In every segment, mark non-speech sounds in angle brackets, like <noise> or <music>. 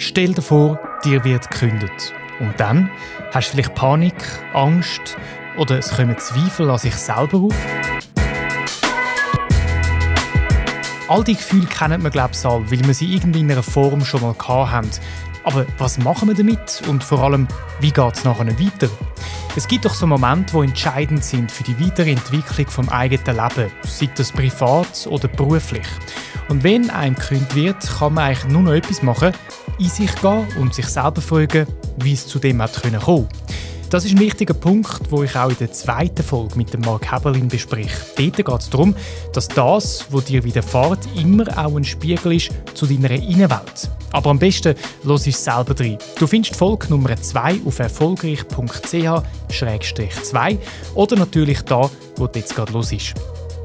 Stell dir vor, dir wird gekündigt. Und dann hast du vielleicht Panik, Angst oder es kommen Zweifel an sich selber auf. All diese Gefühle kennen wir, glaube ich, alle, weil wir sie irgendwie in einer Form schon mal haben. Aber was machen wir damit und vor allem, wie geht es nachher weiter? Es gibt doch so Momente, die entscheidend sind für die Weiterentwicklung vom eigenen Leben, sei das privat oder beruflich. Und wenn einem gekündigt wird, kann man eigentlich nur noch etwas machen, in sich gehen und sich selber fragen, wie es zu dem hat kommen konnte. Das ist ein wichtiger Punkt, wo ich auch in der zweiten Folge mit dem Mark Heberlin bespreche. Dort geht es darum, dass das, was dir widerfährt, immer auch ein Spiegel ist zu deiner Innenwelt. Aber am besten los es selber drin. Du findest Folge Nummer 2 auf erfolgreich.ch-2 oder natürlich da, wo du jetzt gerade los ist.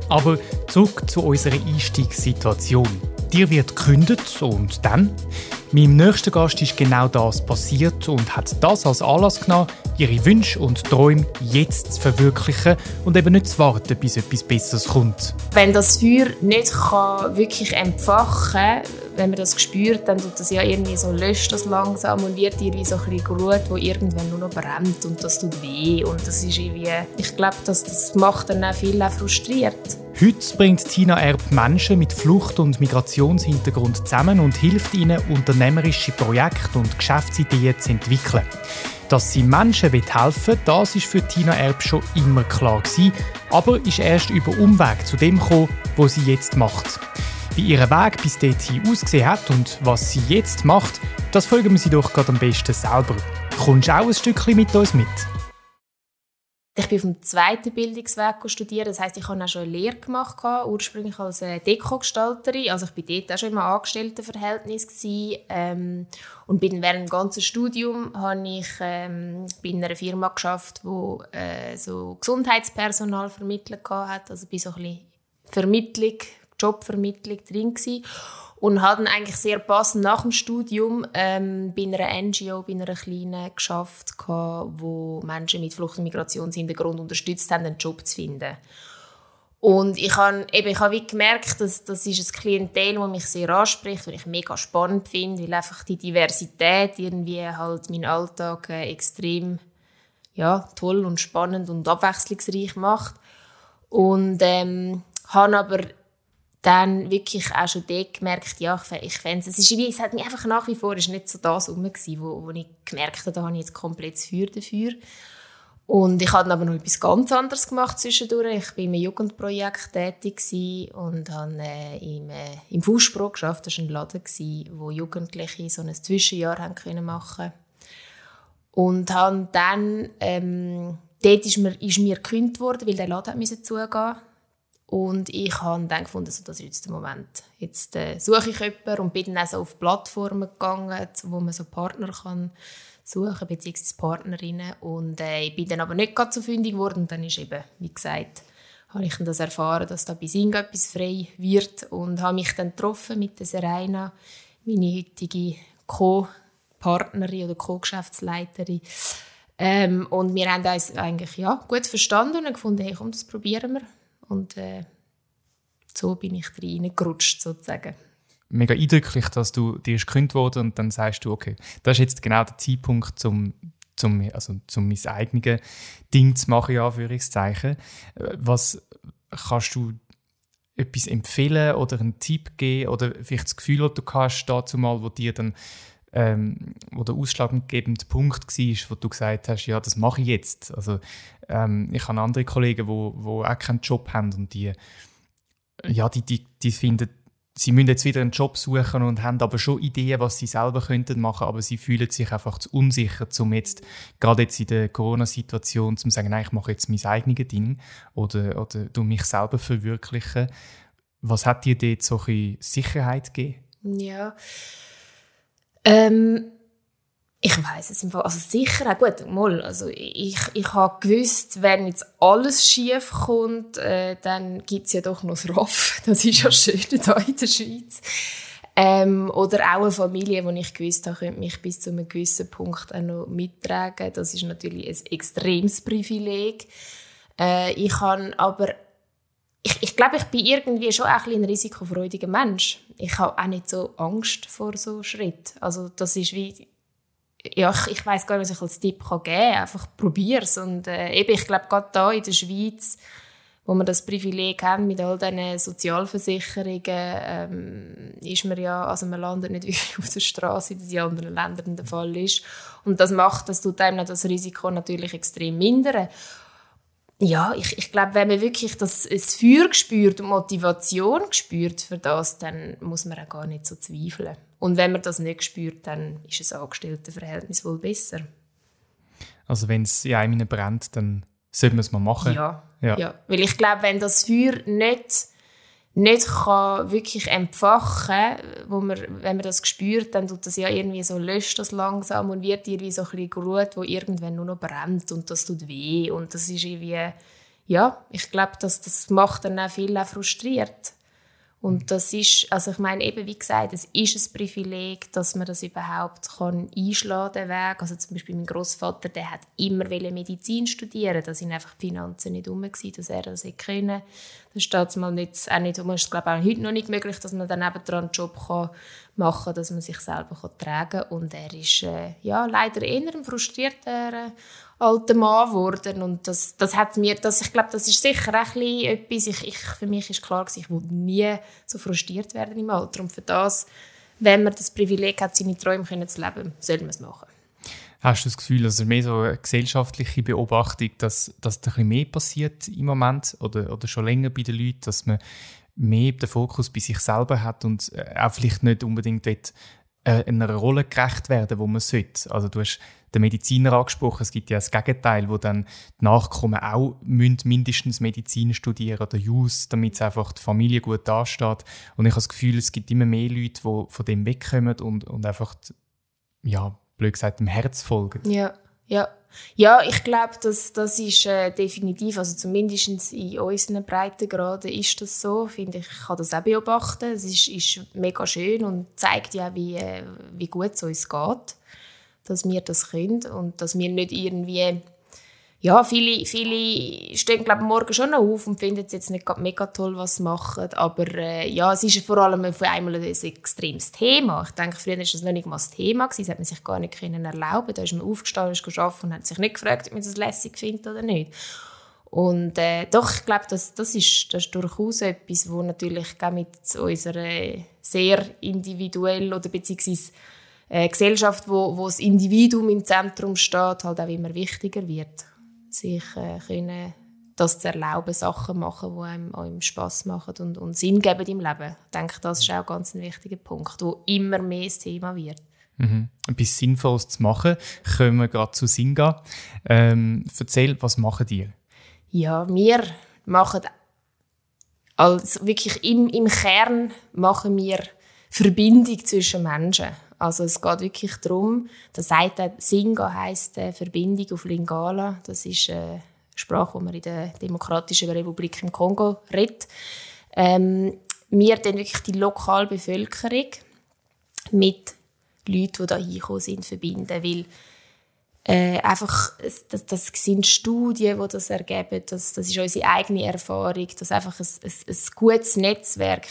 Aber zurück zu unserer Einstiegssituation. Dir wird gekündigt und dann? Meinem nächsten Gast ist genau das passiert und hat das als Anlass genommen, ihre Wünsche und Träume jetzt zu verwirklichen und eben nicht zu warten, bis etwas Besseres kommt. Wenn das Feuer nicht kann wirklich entfachen kann, wenn man das spürt, dann tut das ja irgendwie so, löscht das langsam und wird irgendwie so ein bisschen Glut, wo irgendwann nur noch brennt und das tut weh und das ist irgendwie, ich glaube, das, das macht dann auch viel auch frustriert. Heute bringt Tina Erb Menschen mit Flucht- und Migrationshintergrund zusammen und hilft ihnen, unternehmerische Projekte und Geschäftsideen zu entwickeln. Dass sie Menschen helfen will, das ist für Tina Erb schon immer klar gewesen, aber ist erst über Umweg zu dem gekommen, was sie jetzt macht. Wie ihr Weg bis dorthin ausgesehen hat und was sie jetzt macht, das folgen wir sie doch gerade am besten selber. Kommst du auch ein Stückchen mit uns mit? Ich bin auf dem zweiten Bildungsweg studieren. Das heißt, ich habe auch schon eine Lehre gemacht, ursprünglich als äh, Deko-Gestalterin. Also ich war dort auch schon im Angestelltenverhältnis ähm, und bin während dem ganzen Studium habe ich ähm, bei einer Firma geschafft, wo äh, so Gesundheitspersonal vermittelt hat. Also bei so ein bisschen Vermittlung, Jobvermittlung drin gewesen und habe dann eigentlich sehr passend nach dem Studium ähm, bei einer NGO, bei einer kleinen geschafft, wo Menschen mit Flucht- und Migrationshintergrund unterstützt haben, einen Job zu finden. Und ich habe, eben, ich habe gemerkt, dass das ist ein Klientel, das mich sehr anspricht, weil ich mega spannend finde, weil einfach die Diversität irgendwie halt meinen Alltag äh, extrem ja, toll und spannend und abwechslungsreich macht. Und ähm, habe aber dann wirklich auch schon dort gemerkt, ja, ich, fände es, ist es hat mich einfach nach wie vor, ist nicht so das rum wo, wo ich gemerkt habe, da habe ich jetzt komplett das Feuer dafür. Und ich habe aber noch etwas ganz anderes gemacht zwischendurch. Ich war in einem Jugendprojekt tätig und habe äh, im, äh, im Fußspro geschafft. Das war ein Laden, wo Jugendliche so ein Zwischenjahr haben können machen Und habe dann, ähm, dort ist mir, ist mir gekündigt worden, weil der Laden musste zugehen und ich habe dann gefunden, also das ist jetzt der Moment. Jetzt äh, suche ich jemanden und bin dann auch so auf Plattformen gegangen, wo man so Partner kann suchen bzw. Partnerinnen. Und äh, ich bin dann aber nicht ganz so fündig geworden. Und dann ist eben, wie gesagt, habe ich das erfahren, dass da bei Singa etwas frei wird und habe mich dann getroffen mit der Serena, meine heutige Co-Partnerin oder Co-Geschäftsleiterin. Ähm, und wir haben uns eigentlich ja, gut verstanden und gefunden, hey, komm, das probieren wir und äh, so bin ich reingerutscht, sozusagen. Mega eindrücklich, dass du dir gekündigt wurde und dann sagst du, okay, das ist jetzt genau der Zeitpunkt, um zum, also zum mein eigenes Ding zu machen, ja, Anführungszeichen. Was kannst du etwas empfehlen oder einen Tipp geben oder vielleicht das Gefühl, das du hast dazu mal, wo dir dann ähm, der ausschlaggebende Punkt war, wo du gesagt hast, ja, das mache ich jetzt. Also ähm, ich habe andere Kollegen, wo, wo auch keinen Job haben und die, ja, die, die, die finden, sie müssen jetzt wieder einen Job suchen und haben aber schon Ideen, was sie selber könnten machen, aber sie fühlen sich einfach zu unsicher, um jetzt, gerade jetzt in der Corona-Situation, zu sagen, nein, ich mache jetzt mein eigenes Ding oder, oder du mich selber verwirklichen. Was hat dir dort so ein Sicherheit gegeben? Ja, ähm, ich weiß es im Fall, also sicher, auch gut, mal, also ich, ich habe gewusst, wenn jetzt alles schief kommt, äh, dann gibt es ja doch noch das ROF, <laughs> das ist ja schön hier in der Schweiz. Ähm, oder auch eine Familie, die ich gewusst habe, könnte mich bis zu einem gewissen Punkt auch noch mittragen. Das ist natürlich ein extremes Privileg. Äh, ich habe aber ich, ich glaube, ich bin irgendwie schon auch ein, ein risikofreudiger Mensch. Ich habe auch nicht so Angst vor so Schritt. Also das ist wie ja, ich, ich weiß gar nicht, was ich als Tipp kann geben kann. Einfach probier's. Und äh, eben, ich glaube, gerade hier in der Schweiz, wo wir das Privileg haben mit all diesen Sozialversicherungen, ähm, ist man ja, also man landet nicht <laughs> wirklich auf der Straße, wie das in anderen Ländern der Fall ist. Und das macht, das tut einem das Risiko natürlich extrem mindern ja, ich, ich glaube, wenn man wirklich das, das Feuer spürt und Motivation spürt für das, dann muss man auch gar nicht so zweifeln. Und wenn man das nicht spürt, dann ist ein Angestelltenverhältnis wohl besser. Also wenn es in einem brennt, dann sollte man es mal machen? Ja, ja. ja. Weil ich glaube, wenn das Feuer nicht nicht kann wirklich entfachen wo man, wenn man das spürt, dann tut das ja irgendwie so, löscht das langsam und wird irgendwie so ein bisschen Glut, wo irgendwann nur noch brennt und das tut weh und das ist irgendwie, ja, ich glaube, das, das macht dann auch viel auch frustriert. Und das ist, also ich meine, eben wie gesagt, es ist ein Privileg, dass man das überhaupt kann einschlagen den Weg. Also zum Beispiel mein Großvater, der hat immer Medizin studieren, da sind einfach die Finanzen nicht um dass er das hätte können. Das steht mal nicht, auch nicht, ist glaube auch heute noch nicht möglich, dass man dann nebendran einen Job kann machen kann, dass man sich selber kann tragen kann. Und er ist äh, ja leider eher ein frustrierter alter Mann geworden. Und das, das hat mir, das, ich glaube, das ist sicher ein etwas, ich, ich, für mich ist klar ich will nie so frustriert werden im Alter. Und für das, wenn man das Privileg hat, seine Träume können zu leben, soll man es machen. Hast du das Gefühl, dass es mehr so eine gesellschaftliche Beobachtung, dass, dass da ein mehr passiert im Moment? Oder, oder schon länger bei den Leuten, dass man mehr den Fokus bei sich selber hat und äh, auch vielleicht nicht unbedingt dort einer Rolle gerecht werden, wo man sollte. Also du hast den Mediziner angesprochen, es gibt ja das Gegenteil, wo dann die Nachkommen auch mindestens Medizin studieren oder Jus, damit es einfach die Familie gut dasteht. Und ich habe das Gefühl, es gibt immer mehr Leute, die von dem wegkommen und, und einfach, ja, blöd gesagt, dem Herz folgen. Ja, ja. Ja, ich glaube, das, das ist äh, definitiv, also zumindest in unseren Breitengraden ist das so. Finde ich, kann das auch beobachten. Es ist, ist mega schön und zeigt ja, wie, äh, wie gut es uns geht, dass wir das können und dass wir nicht irgendwie ja, viele, viele stehen glaube morgen schon noch auf und finden es jetzt nicht mega toll, was sie machen. Aber äh, ja, es ist vor allem auf einmal ein extremes Thema. Ich denke, früher war das noch nicht mal das Thema. Gewesen. Das hat man sich gar nicht können erlauben Da ist man aufgestanden, ist gearbeitet und hat sich nicht gefragt, ob man das lässig findet oder nicht. Und äh, doch, ich glaube, das, das, ist, das ist durchaus etwas, wo natürlich mit unserer sehr individuell oder beziehungsweise äh, Gesellschaft, wo, wo das Individuum im Zentrum steht, halt auch immer wichtiger wird sich äh, können, das zu erlauben, Sachen machen, die einem, einem Spass machen und, und Sinn geben im Leben. Ich denke, das ist auch ganz ein wichtiger Punkt, wo immer mehr das Thema wird. Mhm. Etwas Sinnvolles zu machen, kommen wir gerade zu Singa. Ähm, erzähl, was machen die? Ja, wir machen als wirklich im, im Kern machen wir Verbindung zwischen Menschen. Also es geht wirklich darum, das sagt Singa heisst äh, Verbindung auf Lingala. Das ist äh, eine Sprache, die man in der Demokratischen Republik im Kongo redet. Ähm, wir dann wirklich die lokale Bevölkerung mit Leuten, die da hingekommen sind, verbinden, weil äh, einfach, das, das sind Studien, die das ergeben, das, das ist unsere eigene Erfahrung, dass einfach ein, ein, ein gutes Netzwerk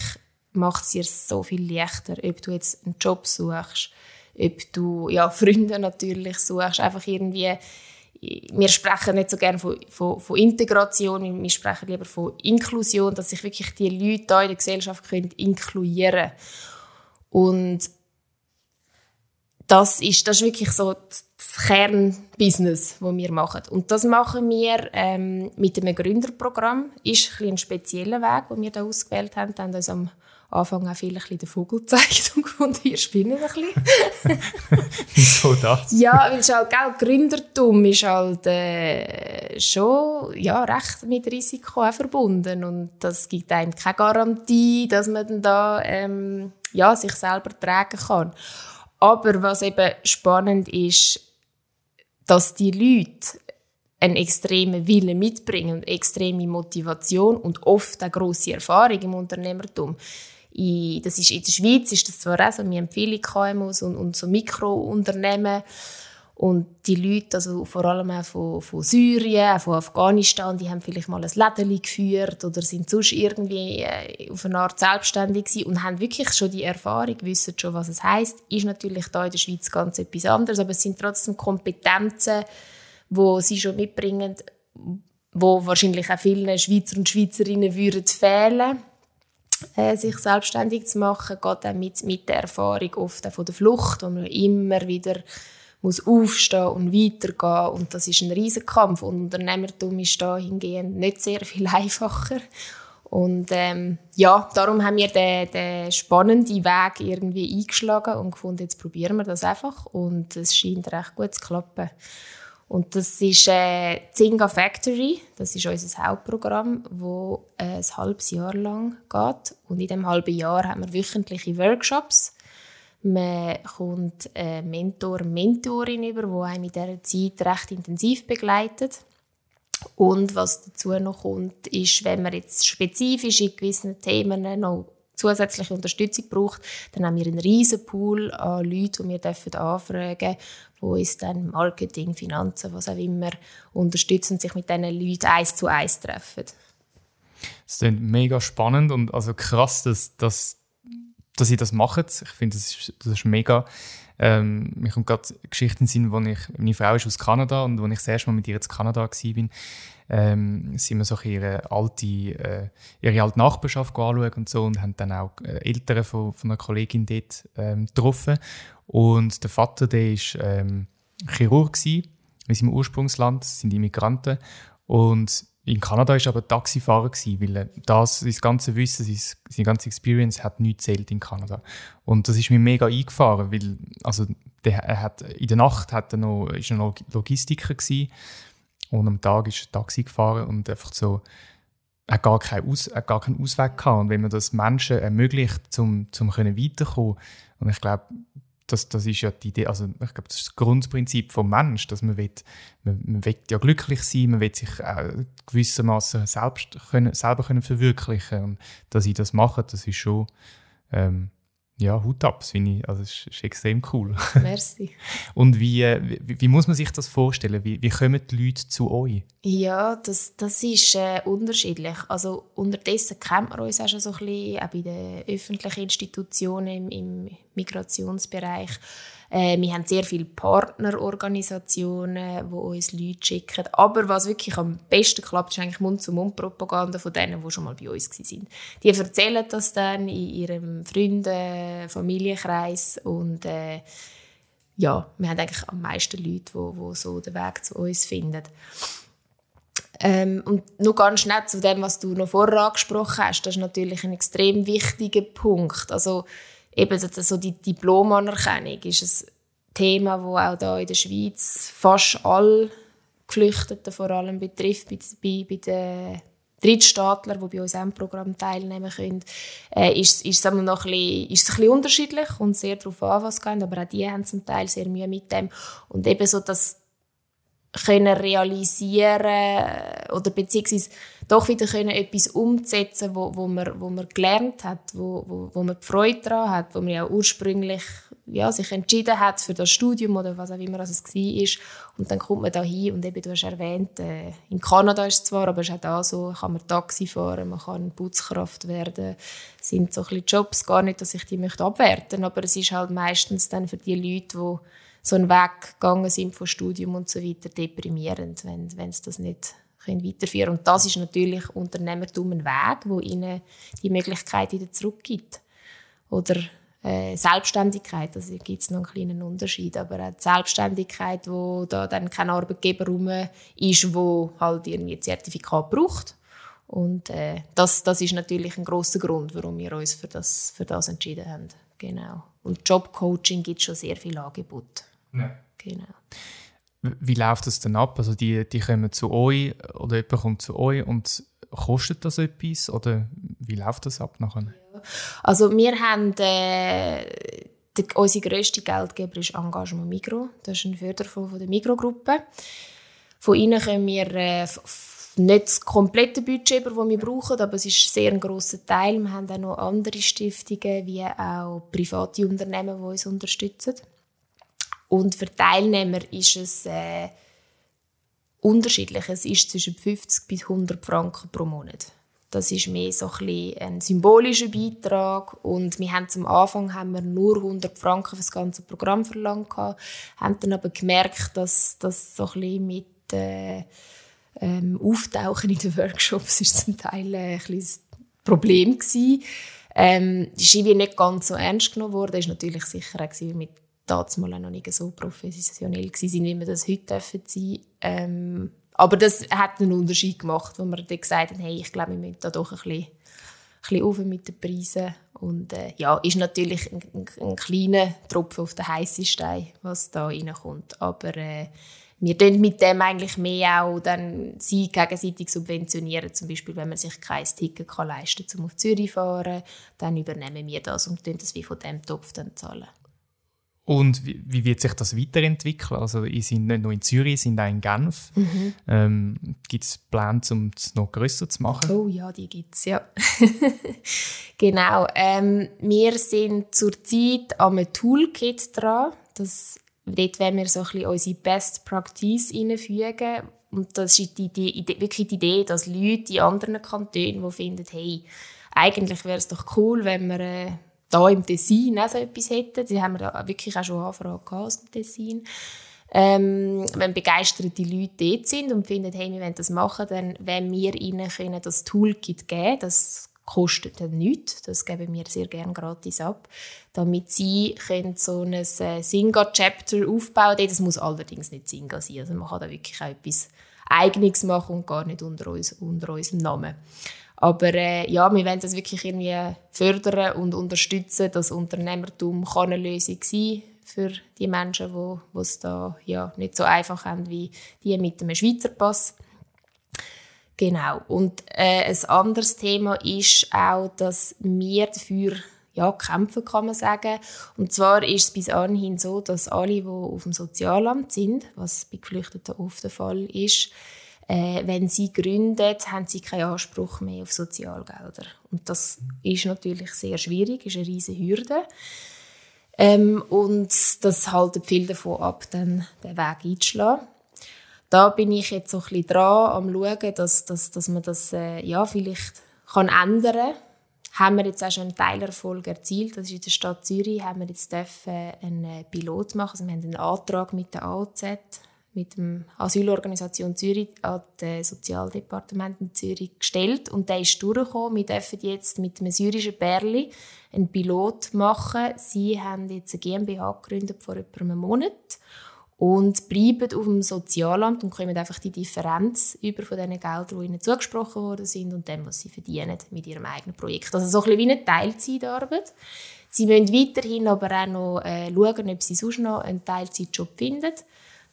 macht es dir so viel leichter, ob du jetzt einen Job suchst, ob du ja, Freunde natürlich suchst, einfach irgendwie wir sprechen nicht so gerne von, von, von, Integration, wir sprechen lieber von Inklusion, dass sich wirklich die Leute hier in der Gesellschaft können inkludieren können. Und das ist, das ist wirklich so das Kernbusiness, das wir machen. Und das machen wir ähm, mit einem Gründerprogramm. Ist ein, ein spezieller Weg, den wir da ausgewählt haben. Wir haben uns am Anfang auch viel den Vogel gezeigt und <laughs> gefunden, ihr spinnt ein bisschen. <laughs> Wieso das? Ja, weil es halt, gell, Gründertum ist halt äh, schon ja, recht mit Risiko verbunden und das gibt einem keine Garantie, dass man dann da ähm, ja, sich selber tragen kann. Aber was eben spannend ist, dass die Leute einen extremen Willen mitbringen und extreme Motivation und oft auch grosse Erfahrung im Unternehmertum in, das ist, in der Schweiz ist das zwar auch so, wir haben viele KMUs und, und so Mikrounternehmen Und die Leute, also vor allem auch von, von Syrien, auch von Afghanistan, die haben vielleicht mal ein Lädeli geführt oder sind sonst irgendwie äh, auf eine Art selbstständig gewesen und haben wirklich schon die Erfahrung, wissen schon, was es heißt. Ist natürlich da in der Schweiz ganz etwas anderes, aber es sind trotzdem Kompetenzen, wo sie schon mitbringen, wo wahrscheinlich auch vielen Schweizer und Schweizerinnen würden fehlen äh, sich selbstständig zu machen, geht auch mit, mit der Erfahrung oft von der Flucht, wo man immer wieder muss aufstehen und weitergehen. Und das ist ein Riesenkampf. Und Unternehmertum ist da hingehend nicht sehr viel <laughs> einfacher. Und ähm, ja, darum haben wir den, den spannenden Weg irgendwie eingeschlagen und gefunden, jetzt probieren wir das einfach. Und es scheint recht gut zu klappen. Und das ist äh, Zinga Factory, das ist unser Hauptprogramm, wo äh, ein halbes Jahr lang geht. Und in diesem halben Jahr haben wir wöchentliche Workshops. Man kommt einen Mentor, Mentorin über, die einem in dieser Zeit recht intensiv begleitet. Und was dazu noch kommt, ist, wenn man jetzt spezifisch in gewissen Themen noch zusätzliche Unterstützung braucht, dann haben wir einen riesen Pool an Leuten, die wir dürfen anfragen wo uns dann Marketing, Finanzen, was auch immer unterstützen und sich mit diesen Leuten eins zu eins treffen. Das ist mega spannend und also krass, dass, dass, dass sie das machen. Ich finde, das das ist mega. Ähm, mir kommt gerade Geschichten sind, wo ich, meine Frau ist aus Kanada und als ich das erste Mal mit ihr in Kanada war, ähm, sind wir so ihre alte, äh, ihre alte Nachbarschaft anschauen und so und haben dann auch äh, Eltern von, von einer Kollegin dort ähm, getroffen. Und der Vater, der ist ähm, Chirurg gewesen, in seinem Ursprungsland, sind Immigranten. Und in Kanada war aber Taxifahrer, gewesen, weil das, sein ganze Wissen, seine ganze Experience hat nichts zählt in Kanada. Und das ist mir mega eingefahren, weil also, der, er hat, in der Nacht hat er noch, ist er Logistiker gewesen, und am Tag ist er Taxi gefahren und einfach so, er hat gar keinen, Aus, er gar keinen Ausweg gehabt. Und wenn man das Menschen ermöglicht, um zum weiterkommen, und ich glaube, das, das ist ja die Idee, also ich glaube, das ist das Grundprinzip vom Mensch, dass man will, man, man will ja glücklich sein, man will sich gewissermaßen selbst können, selber können verwirklichen und dass ich das mache, das ist schon ähm, ja, Hut ab, finde ich. Also, es ist, extrem cool. <laughs> Merci. Und wie, äh, wie, wie, muss man sich das vorstellen? Wie, wie kommen die Leute zu euch? Ja, das, das ist äh, unterschiedlich. Also, unterdessen kennt man uns auch schon so ein bisschen, auch bei den öffentlichen Institutionen im, im Migrationsbereich. Äh, wir haben sehr viele Partnerorganisationen, die uns Leute schicken. Aber was wirklich am besten klappt, ist eigentlich Mund-zu-Mund-Propaganda von denen, die schon mal bei uns waren. Die erzählen das dann in ihrem Freunde-, Familienkreis und äh, ja, wir haben eigentlich am meisten Leute, die, die so den Weg zu uns finden. Ähm, und nur ganz schnell zu dem, was du noch vorher angesprochen hast, das ist natürlich ein extrem wichtiger Punkt. Also eben so die Diplomanerkennung ist ein Thema, das auch da in der Schweiz fast alle Geflüchteten vor allem betrifft, bei, bei, bei den Drittstaatlern, die bei uns im Programm teilnehmen können, äh, ist, ist, es noch ein bisschen, ist es ein bisschen unterschiedlich und sehr darauf an, was geht, aber auch die haben zum Teil sehr Mühe mit dem. Und eben so das können realisieren oder beziehungsweise doch wieder können etwas umsetzen, wo, wo, man, wo man gelernt hat, wo, wo, wo man Freude daran hat, wo man ja ursprünglich ja, sich entschieden hat für das Studium oder was auch immer es war. Und dann kommt man da hin und eben, du hast erwähnt, äh, in Kanada ist es zwar, aber es ist auch da so, kann man Taxi fahren, man kann Putzkraft werden, sind so ein bisschen Jobs, gar nicht, dass ich die möchte abwerten, aber es ist halt meistens dann für die Leute, die so einen Weg gegangen sind von Studium und so weiter, deprimierend, wenn, wenn sie das nicht können weiterführen Und das ist natürlich Unternehmertum ein Weg, wo ihnen die Möglichkeit wieder zurückgibt. Oder äh, Selbstständigkeit, also gibt es noch einen kleinen Unterschied, aber auch die Selbstständigkeit, wo da dann kein Arbeitgeber rum ist, wo halt irgendwie ein Zertifikat braucht. Und äh, das, das ist natürlich ein großer Grund, warum wir uns für das, für das entschieden haben. Genau. Und Jobcoaching gibt schon sehr viel Angebot. Ja. Genau. Wie läuft das denn ab? Also die, die kommen zu euch oder jemand kommt zu euch und kostet das etwas oder wie läuft das ab nachher? Also wir haben äh, der, unsere grösste Geldgeber ist Engagement Migro. Das ist ein Förderfonds von der Migro-Gruppe. Von ihnen können wir äh, nicht das komplette Budget, das wir brauchen, aber es ist sehr ein grosser Teil. Wir haben auch noch andere Stiftungen, wie auch private Unternehmen, die uns unterstützen. Und für Teilnehmer ist es äh, unterschiedlich. Es ist zwischen 50 bis 100 Franken pro Monat. Das ist mehr so ein, ein symbolischer Beitrag und wir haben zum Anfang haben wir nur 100 Franken für das ganze Programm verlangt haben dann aber gemerkt, dass das so mit äh, ähm, Auftauchen in den Workshops ist zum Teil äh, ein, ein Problem gewesen. Ähm, ist nicht ganz so ernst genommen worden. War natürlich sicher auch, weil damals noch nicht so professionell waren, wie wir das heute dürfen sein. Ähm, aber das hat einen Unterschied gemacht, wo wir dann gesagt haben, hey, ich glaube, wir müssen da doch ein bisschen, ein bisschen auf mit den Preisen. Und äh, ja, ist natürlich ein, ein, ein, kleiner Tropfen auf den heißen Stein, was da reinkommt. Aber äh, wir tun mit dem eigentlich mehr auch dann sie gegenseitig subventionieren. Zum Beispiel, wenn man sich kein Ticket kann leisten kann, um auf Zürich zu fahren, dann übernehmen wir das und tun das wie von dem Topf dann zahlen. Und wie, wie, wird sich das weiterentwickeln? Also, ihr seid nicht nur in Zürich, sind auch in Genf. Mhm. Ähm, gibt es Pläne, um es noch grösser zu machen? Oh ja, die gibt es, ja. <laughs> genau. Ähm, wir sind zurzeit an einem Toolkit dran. Das, dort wollen wir so ein bisschen unsere Best Practice einfügen. Und das ist die, die, die, wirklich die Idee, dass Leute in anderen Kantonen, die finden, hey, eigentlich wäre es doch cool, wenn wir... Äh, da im Tessin auch so etwas hätten. Die haben wir wirklich auch schon Anfragen aus dem Tessin. Ähm, wenn begeisterte Leute dort sind und finden, hey, wir wollen das machen, dann wollen wir ihnen können das Toolkit geben. Das kostet dann nichts. Das geben wir sehr gerne gratis ab, damit sie können so ein äh, Singa-Chapter aufbauen können. Das muss allerdings nicht Singa sein. Also man kann da wirklich auch etwas Eigenes machen und gar nicht unter, uns, unter unserem Namen. Aber äh, ja, wir wollen das wirklich irgendwie fördern und unterstützen. Das Unternehmertum kann eine Lösung sein für die Menschen, die es da ja, nicht so einfach haben wie die mit einem Schweizer Pass. Genau. Und äh, ein anderes Thema ist auch, dass wir dafür ja, kämpfen, kann man sagen. Und zwar ist es bis anhin so, dass alle, die auf dem Sozialamt sind, was bei Geflüchteten oft der Fall ist, äh, wenn sie gründen, haben sie keinen Anspruch mehr auf Sozialgelder. Und das ist natürlich sehr schwierig, ist eine riesige Hürde. Ähm, und das haltet viel davon ab, dann den Weg einzuschlagen. Da bin ich jetzt so ein bisschen dran, am schauen, dass, dass, dass man das äh, ja, vielleicht kann ändern kann. Haben wir jetzt auch schon einen Teilerfolg erzielt. Das ist in der Stadt Zürich, haben wir jetzt dürfen einen Pilot machen. Also wir haben einen Antrag mit der AOZ mit der Asylorganisation Zürich an das Sozialdepartement in Zürich gestellt und der ist durchgekommen. Wir dürfen jetzt mit einem syrischen Bärli einen Pilot machen. Sie haben jetzt eine GmbH gegründet vor etwa einem Monat und bleiben auf dem Sozialamt und kommen einfach die Differenz über von den Geldern, die ihnen zugesprochen worden sind und dem, was sie verdienen mit ihrem eigenen Projekt. Also so ein bisschen wie eine Teilzeitarbeit. Sie müssen weiterhin aber auch noch äh, schauen, ob sie sonst noch einen Teilzeitjob finden.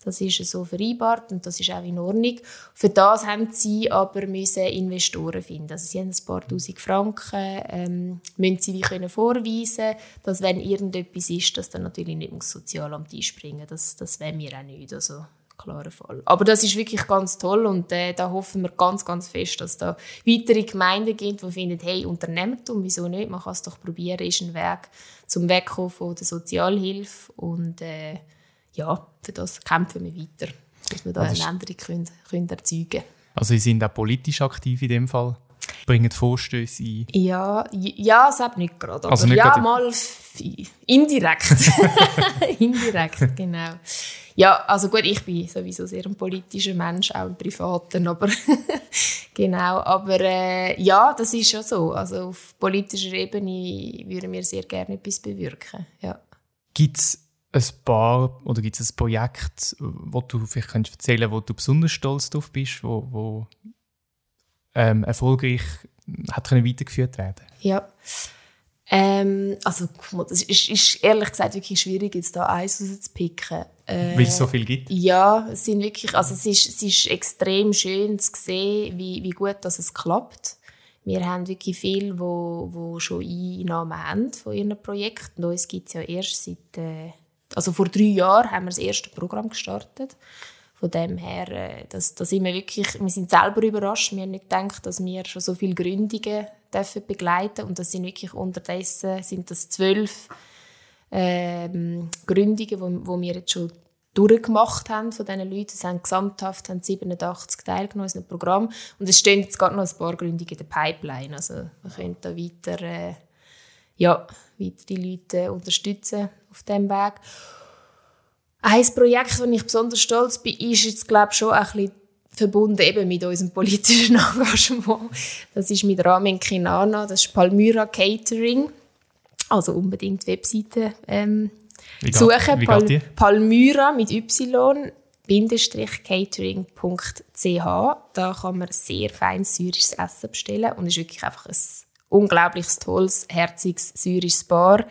Das ist so vereinbart und das ist auch in Ordnung. Für das haben sie aber müssen Investoren finden. Also sie haben ein paar tausend Franken, ähm, müssen sie wie können vorweisen, dass wenn irgendetwas ist, dass dann natürlich nicht das Sozialamt einspringen. Das, das wollen wir auch nicht. Also klarer Fall. Aber das ist wirklich ganz toll und äh, da hoffen wir ganz, ganz fest, dass da weitere Gemeinden gibt, die finden, hey, Unternehmertum, wieso nicht? Man kann es doch probieren, ist ein Weg zum Wegkommen von der Sozialhilfe und äh, ja, für das kämpfen wir weiter, dass wir da also eine Änderung können, können erzeugen können. Also Sie sind auch politisch aktiv in dem Fall? Bringen Vorstöße ein? Ja, ja, es nicht gerade. Also nicht ja, gerade. mal indirekt. <laughs> <laughs> indirekt, genau. Ja, also gut, ich bin sowieso sehr ein politischer Mensch, auch im Privaten, aber <laughs> genau. Aber äh, ja, das ist schon so. Also auf politischer Ebene würden wir sehr gerne etwas bewirken. Ja. Gibt es ein paar oder gibt es ein Projekt, wo du vielleicht kannst erzählen, wo du besonders stolz drauf bist, wo, wo ähm, erfolgreich hat können weitergeführt werden? Ja. Ähm, also das ist, ist, ehrlich gesagt wirklich schwierig, jetzt da eins rauszupicken. Äh, Weil es so viel gibt? Ja, es sind wirklich, also es ist, es ist extrem schön zu sehen, wie, wie gut dass es klappt. Wir haben wirklich viele, die wo, wo schon Einnahmen haben von ihren Projekten. Und uns gibt es ja erst seit äh, also vor drei Jahren haben wir das erste Programm gestartet. Von dem her, äh, dass, dass wir wirklich, wir sind selber überrascht. Wir haben nicht gedacht, dass wir schon so viele Gründungen dürfen begleiten und das sind wirklich unterdessen sind das zwölf ähm, Gründungen, wo, wo wir jetzt schon durchgemacht haben von diesen Leuten. Es haben gesamthaft haben 87 teilgenommen in Programm und es stehen jetzt gerade noch ein paar Gründungen in der Pipeline. Also wir können da weiter, äh, ja, weiter die Leute unterstützen auf diesem Weg. Ein Projekt, das ich besonders stolz bin, ist jetzt glaube ich schon ein bisschen verbunden eben mit unserem politischen <laughs> Engagement. Das ist mit Ramen Kinana, das ist Palmyra Catering. Also unbedingt Webseite ähm, wie suchen. Wie Pal Palmyra mit y catering.ch. Da kann man sehr feines syrisches Essen bestellen und ist wirklich einfach ein unglaublich tolles, herziges syrisches Bar,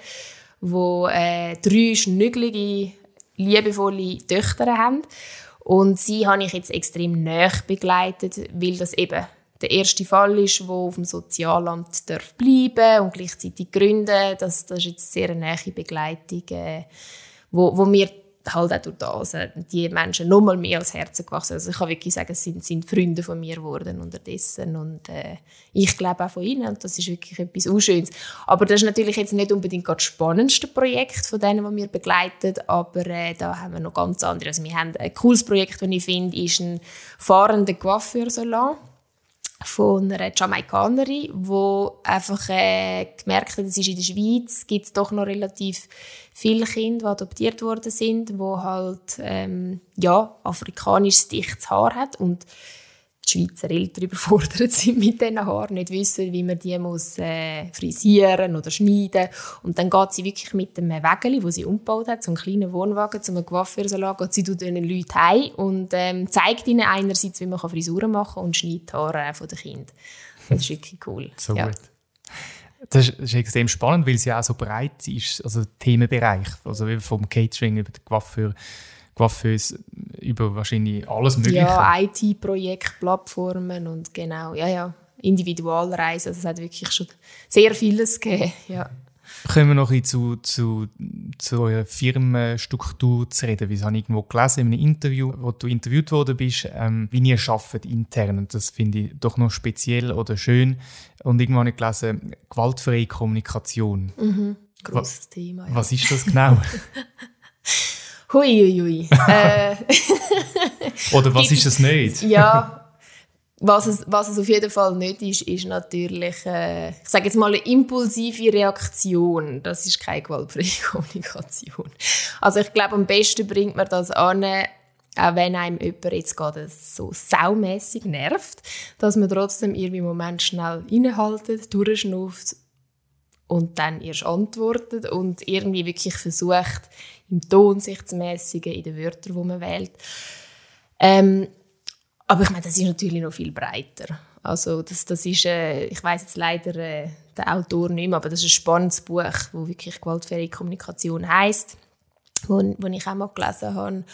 wo äh, drei schnügelige, liebevolle Töchter haben. Und sie habe ich jetzt extrem näher begleitet, weil das eben der erste Fall ist, wo auf dem Sozialamt darf bleiben und gleichzeitig gründen. Das, das ist jetzt sehr eine nähe Begleitung, äh, wo, wo mir halt auch durch das äh, die Menschen noch mal mehr als Herzen gewachsen. Also ich kann wirklich sagen, es sind, sind Freunde von mir geworden unterdessen und äh, ich glaube auch von ihnen und das ist wirklich etwas Unschönes. Aber das ist natürlich jetzt nicht unbedingt das spannendste Projekt von denen, die wir begleiten, aber äh, da haben wir noch ganz andere. Also wir haben ein cooles Projekt, das ich finde, ist ein fahrender Coiffeursalon von einer Jamaikanerin, die einfach äh, gemerkt hat, es ist in der Schweiz gibt es doch noch relativ viele Kinder, die adoptiert worden sind, die halt ähm, ja, afrikanisches dichtes Haar hat und die Schweizer Eltern <laughs> überfordert sind mit diesen Haaren, nicht wissen, wie man die muss, äh, frisieren oder schneiden. Und dann geht sie wirklich mit einem Wägeli, wo sie umgebaut hat, so einen kleinen Wohnwagen, zu einem Coiffeursalon, geht sie zu diesen Leuten heim und ähm, zeigt ihnen einerseits, wie man Frisuren machen kann und schneidet die Haare von den Kindern. Das ist wirklich cool. <laughs> So ja. gut. Das ist, extrem spannend, weil sie auch so breit ist, also Themenbereich, also vom Catering über den Coiffeur Coiffeuse über wahrscheinlich alles Mögliche. Ja, IT-Projekte, Plattformen und genau, ja, ja, Individualreisen. Also es hat wirklich schon sehr vieles gegeben, ja. Kommen wir noch ein zu, zu, zu eurer Firmenstruktur zu reden. Wie habe ich irgendwo gelesen in einem Interview, wo du interviewt worden bist, ähm, wie ihr arbeitet intern. Und das finde ich doch noch speziell oder schön. Und irgendwann habe ich gelesen, gewaltfreie Kommunikation. Mhm. Grosses was, Thema. Ja. Was ist das genau? <laughs> Huiuiui. <laughs> äh, Oder was <laughs> ist es nicht? ja, was es, was es auf jeden Fall nicht ist, ist natürlich, äh, ich sage jetzt mal, eine impulsive Reaktion. Das ist keine gewaltfreie <laughs> Kommunikation. Also ich glaube, am besten bringt man das an, auch wenn einem jemand jetzt gerade so saumässig nervt, dass man trotzdem irgendwie im Moment schnell innehaltet, durchschnauft und dann erst antwortet und irgendwie wirklich versucht, im Ton sich zu mäßigen, in den Wörtern, die man wählt. Ähm, aber ich meine, das ist natürlich noch viel breiter. Also das, das ist, äh, ich weiß jetzt leider äh, den Autor nicht mehr, aber das ist ein spannendes Buch, wo wirklich gewaltfreie Kommunikation heißt, wo, wo ich auch mal gelesen habe.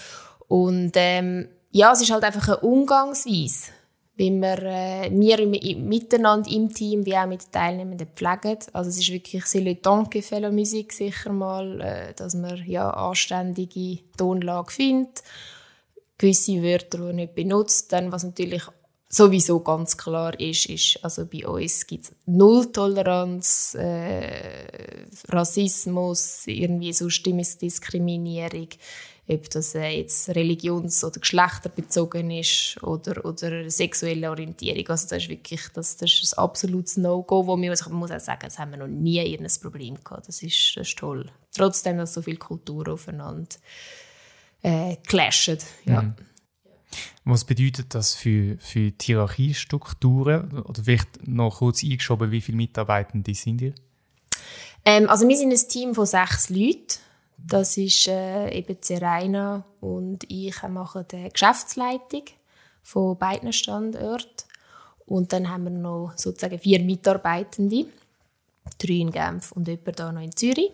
Und ähm, ja, es ist halt einfach eine Umgangsweise wie wir, äh, wir im, miteinander im Team wie auch mit den Teilnehmenden pflegen. Also es ist wirklich «C'est le temps que fait la musique» sicher mal, äh, dass man ja anständige Tonlage findet, gewisse Wörter, die nicht benutzt. Dann, was natürlich sowieso ganz klar ist, ist, also bei uns gibt es Null-Toleranz, äh, Rassismus, irgendwie so Stimmungsdiskriminierung ob das äh, jetzt religions- oder geschlechterbezogen ist oder, oder sexuelle Orientierung. Also das ist wirklich das, das ist ein absolutes No-Go, wo wir, also ich muss auch sagen, das haben wir noch nie ein Problem gehabt. Das ist, das ist toll. Trotzdem, dass so viele Kulturen aufeinander äh, clashen. Ja. Mhm. Was bedeutet das für, für die Hierarchiestrukturen? Oder vielleicht noch kurz eingeschoben, wie viele Mitarbeitende sind ihr? Ähm, also wir sind ein Team von sechs Leuten. Das ist äh, eben Serena und ich machen die Geschäftsleitung von beiden Standorten. Und dann haben wir noch sozusagen vier Mitarbeitende, drei in Genf und jemand hier noch in Zürich.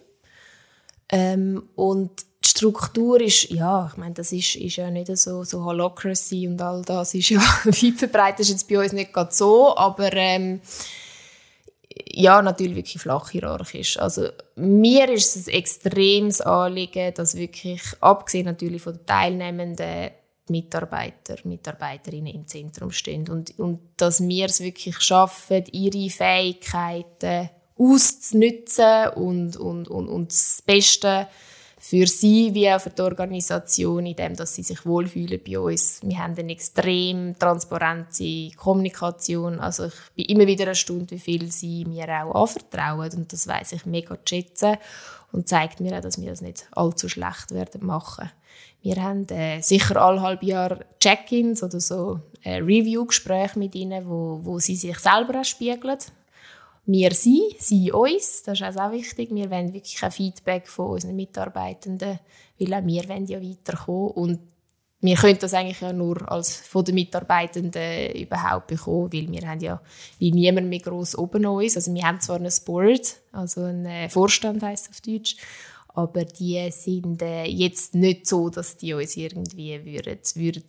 Ähm, und die Struktur ist, ja, ich meine, das ist, ist ja nicht so, so Holocracy und all das ist ja <laughs> weit verbreitet, ist jetzt bei uns nicht gerade so, aber ähm, ja, natürlich wirklich flach hierarchisch. Also mir ist es ein extremes Anliegen, dass wirklich, abgesehen natürlich von den Teilnehmenden, Mitarbeiter, Mitarbeiterinnen im Zentrum stehen und, und dass wir es wirklich schaffen, ihre Fähigkeiten auszunutzen und, und, und, und das Beste für sie wie auch für die Organisation, in dem, dass sie sich wohlfühlen bei uns. Wir haben eine extrem transparente Kommunikation. Also ich bin immer wieder erstaunt, wie viel sie mir auch anvertrauen und das weiß ich mega zu schätzen und zeigt mir auch, dass wir das nicht allzu schlecht werden machen. Wir haben äh, sicher alle halb Jahr Check-ins oder so äh, Review-Gespräche mit ihnen, wo, wo sie sich selber spiegeln wir sie, sie uns, das ist also auch wichtig. Wir wollen wirklich ein Feedback von unseren Mitarbeitenden, weil auch wir wollen ja weiterkommen und wir können das eigentlich ja nur als von den Mitarbeitenden überhaupt bekommen, weil wir haben ja wie niemand mehr gross oben uns. Also wir haben zwar ein Board, also ein äh, Vorstand heißt auf Deutsch, aber die sind äh, jetzt nicht so, dass die uns irgendwie würden, würden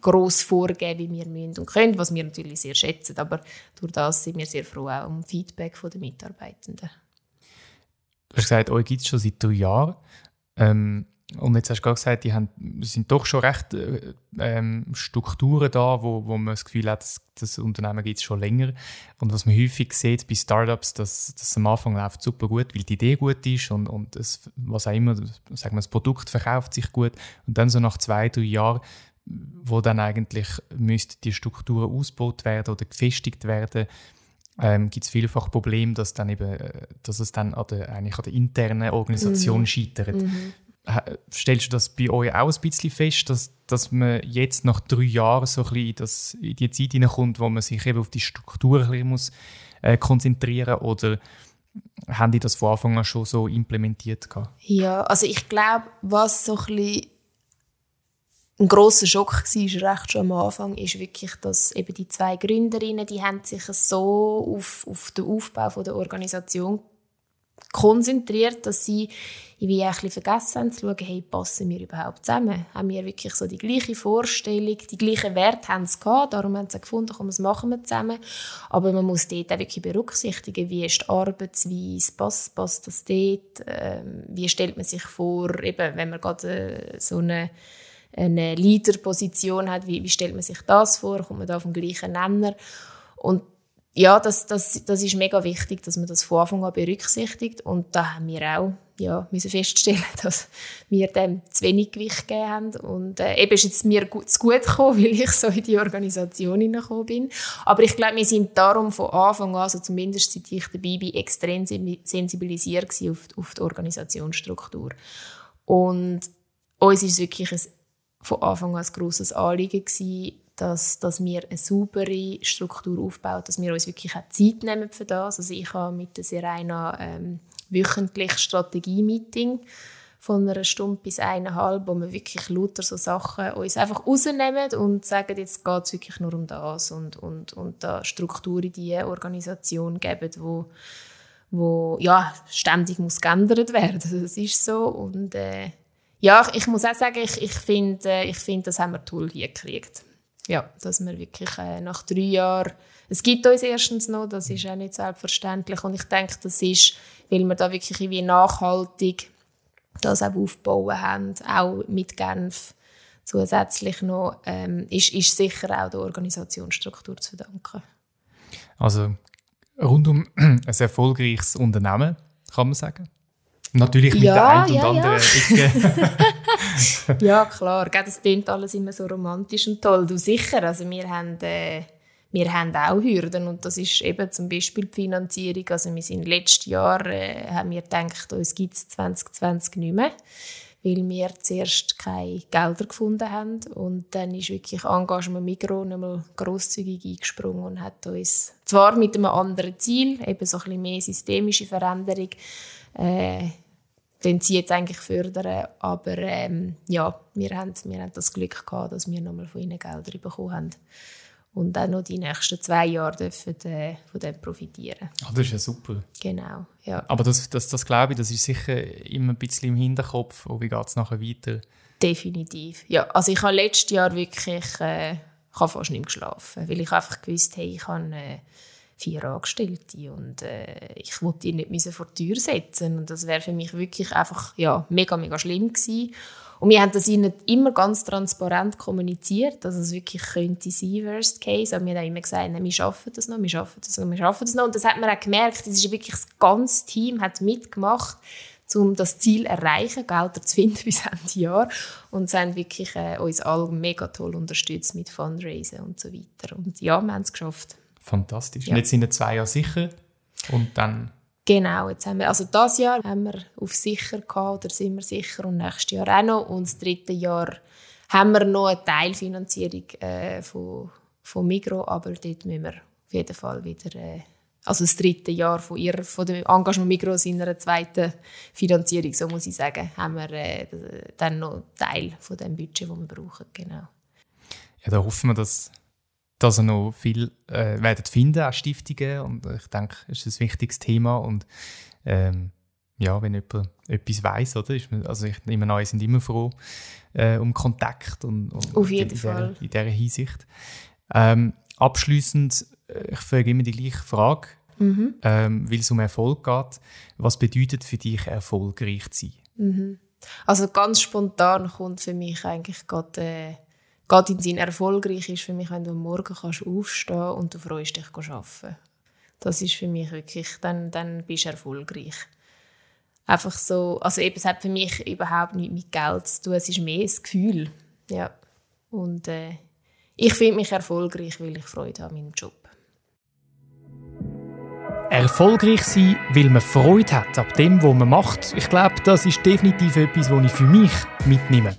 gross vorgeben, wie wir müssen und können, was wir natürlich sehr schätzen. Aber durch das sind wir sehr froh auch um Feedback den Mitarbeitenden. Du hast gesagt, euch gibt es schon seit drei Jahren. Ähm, und jetzt hast du gerade gesagt, die haben, sind doch schon recht äh, ähm, Strukturen da, wo, wo man das Gefühl hat, dass das Unternehmen gibt es schon länger. Und was man häufig sieht bei Startups, dass das am Anfang läuft super gut, weil die Idee gut ist und, und das, was auch immer, sagen wir, das Produkt verkauft sich gut. Und dann so nach zwei, drei Jahren wo dann eigentlich müsste die Strukturen ausgebaut werden oder gefestigt werden, ähm, gibt es vielfach Probleme, dass, dann eben, äh, dass es dann an der, eigentlich an der internen Organisation mhm. scheitert. Mhm. Stellst du das bei euch auch ein bisschen fest, dass, dass man jetzt nach drei Jahren so ein bisschen in, das, in die Zeit hineinkommt, wo man sich eben auf die Struktur ein bisschen muss, äh, konzentrieren muss? Oder haben die das von Anfang an schon so implementiert? Gehabt? Ja, also ich glaube, was so ein bisschen ein großer Schock war, recht schon am Anfang, ist wirklich, dass eben die zwei Gründerinnen, die haben sich so auf, auf den Aufbau von der Organisation konzentriert, dass sie wie ein bisschen vergessen haben zu schauen, hey, passen wir überhaupt zusammen? Haben wir wirklich so die gleiche Vorstellung, die gleichen Werte haben sie gehabt, darum haben sie gefunden, komm, das machen wir zusammen. Aber man muss dort auch wirklich berücksichtigen, wie ist die Arbeitsweise, passt, passt das dort, ähm, wie stellt man sich vor, eben, wenn man gerade äh, so eine eine Leaderposition hat, wie, wie stellt man sich das vor, kommt man da auf den gleichen Nenner? Und ja, das, das, das ist mega wichtig, dass man das von Anfang an berücksichtigt. Und da haben wir auch ja, müssen feststellen, <laughs> dass wir dem zu wenig Gewicht gegeben haben. Und äh, eben ist jetzt mir gut, zu gut gekommen, <laughs> weil ich so in die Organisation hineingekommen bin. Aber ich glaube, wir sind darum von Anfang an, also zumindest seit ich dabei bin, extrem sensibilisiert auf, auf die Organisationsstruktur. Und uns ist wirklich ein von Anfang an ein grosses Anliegen gewesen, dass, dass wir eine saubere Struktur aufbauen, dass wir uns wirklich auch Zeit nehmen für das. Also ich habe mit der Serena ähm, wöchentlich Strategie-Meeting von einer Stunde bis eineinhalb, wo wir wirklich lauter so Sachen uns einfach rausnehmen und sagen, jetzt geht es wirklich nur um das und, und, und da Struktur in die Organisation geben, wo, wo ja, ständig muss geändert werden. Das ist so und äh, ja, ich muss auch sagen, ich, ich finde, äh, ich find, das haben wir toll hingekriegt. Ja, dass wir wirklich äh, nach drei Jahren, es gibt uns erstens noch, das ist auch nicht selbstverständlich und ich denke, das ist, weil wir da wirklich wie nachhaltig das auch aufbauen haben, auch mit Genf zusätzlich noch, ähm, ist, ist sicher auch der Organisationsstruktur zu verdanken. Also rundum <clears throat> ein erfolgreiches Unternehmen, kann man sagen. Natürlich mit ja, der einen ja, und anderen <laughs> Ecke. ja, klar. Das klingt alles immer so romantisch und toll. Du sicher. Also wir haben, äh, wir haben auch Hürden und das ist eben zum Beispiel die Finanzierung. Also wir sind letztes Jahr, äh, haben wir gedacht, uns gibt es 2020 nicht mehr weil wir zuerst keine Gelder gefunden haben. Und dann ist wirklich Engagement Migros nochmal grosszügig eingesprungen und hat uns zwar mit einem anderen Ziel, eben so ein bisschen mehr systemische Veränderung, äh, den sie jetzt eigentlich fördern. Aber ähm, ja, wir haben, wir haben das Glück gehabt, dass wir nochmal von ihnen Gelder bekommen haben. Und dann noch die nächsten zwei Jahre dürfen äh, von dem profitieren. Ah, das ist ja super. Genau, ja. Aber das, das, das glaube ich, das ist sicher immer ein bisschen im Hinterkopf. Oh, wie geht es nachher weiter? Definitiv. Ja, also ich habe letztes Jahr wirklich äh, ich habe fast nicht geschlafen, weil ich einfach gewusst hey, ich habe... Äh, vier Angestellte und äh, ich wollte die nicht vor die Tür setzen und das wäre für mich wirklich einfach ja, mega, mega schlimm gewesen. Und wir haben das ihnen immer ganz transparent kommuniziert, dass es wirklich könnte sein, worst case. Aber wir haben immer gesagt, wir schaffen das noch, wir schaffen das noch, wir schaffen das noch. Und das hat man auch gemerkt, das ist wirklich das ganze Team hat mitgemacht, um das Ziel zu erreichen, Gelder zu finden <laughs> bis Ende Jahr. Und sie haben wirklich äh, uns alle mega toll unterstützt mit Fundraising und so weiter. Und ja, wir haben es geschafft. Fantastisch. Ja. Und jetzt sind wir zwei Jahre sicher und dann Genau, jetzt haben wir, also das Jahr haben wir auf sicher gehabt, oder sind wir sicher und nächstes Jahr auch noch und das dritte Jahr haben wir noch eine Teilfinanzierung äh, von, von Migro, aber dort müssen wir auf jeden Fall wieder, äh, also das dritte Jahr von, ihr, von dem Engagement Migro in einer zweiten Finanzierung, so muss ich sagen, haben wir äh, dann noch einen Teil von dem Budget, das wir brauchen, genau. Ja, da hoffen wir, dass dass er noch viel äh, werden finden an Stiftungen und ich denke, es ist ein wichtiges Thema und ähm, ja, wenn jemand etwas weiß, oder? Ist man, also ich nehme an, sind immer froh äh, um Kontakt und, und Auf jeden in, Fall. Der, in dieser Hinsicht. Ähm, abschließend, äh, ich frage immer die gleiche Frage, mhm. ähm, weil es um Erfolg geht. Was bedeutet für dich erfolgreich zu sein? Mhm. Also ganz spontan kommt für mich eigentlich gerade äh, gerade in Sinn erfolgreich ist für mich, wenn du am Morgen kannst aufstehen und du freust dich arbeiten. Das ist für mich wirklich, dann, dann bist du erfolgreich. Einfach so, also eben, es hat für mich überhaupt nichts mit Geld zu tun, es ist mehr das Gefühl. Ja. Und äh, ich finde mich erfolgreich, weil ich Freude habe an meinem Job. Erfolgreich sein, weil man Freude hat an dem, was man macht. Ich glaube, das ist definitiv etwas, was ich für mich mitnehme.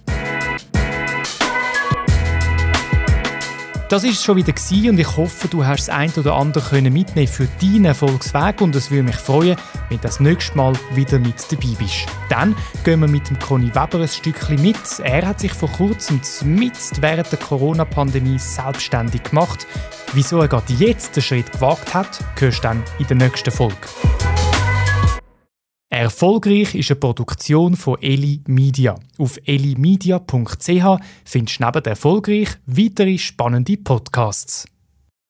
Das ist schon wieder und ich hoffe, du hast das ein oder andere mitnehmen für deinen Erfolgsweg und es würde mich freuen, wenn du das nächste Mal wieder mit dabei bist. Dann gehen wir mit dem Conny Weber ein Stückchen mit. Er hat sich vor kurzem mit während der Corona-Pandemie selbstständig gemacht. Wieso er gerade jetzt den Schritt gewagt hat, hörst du dann in der nächsten Folge. Erfolgreich ist eine Produktion von Eli Media. Auf elimedia.ch findest du neben Erfolgreich weitere spannende Podcasts.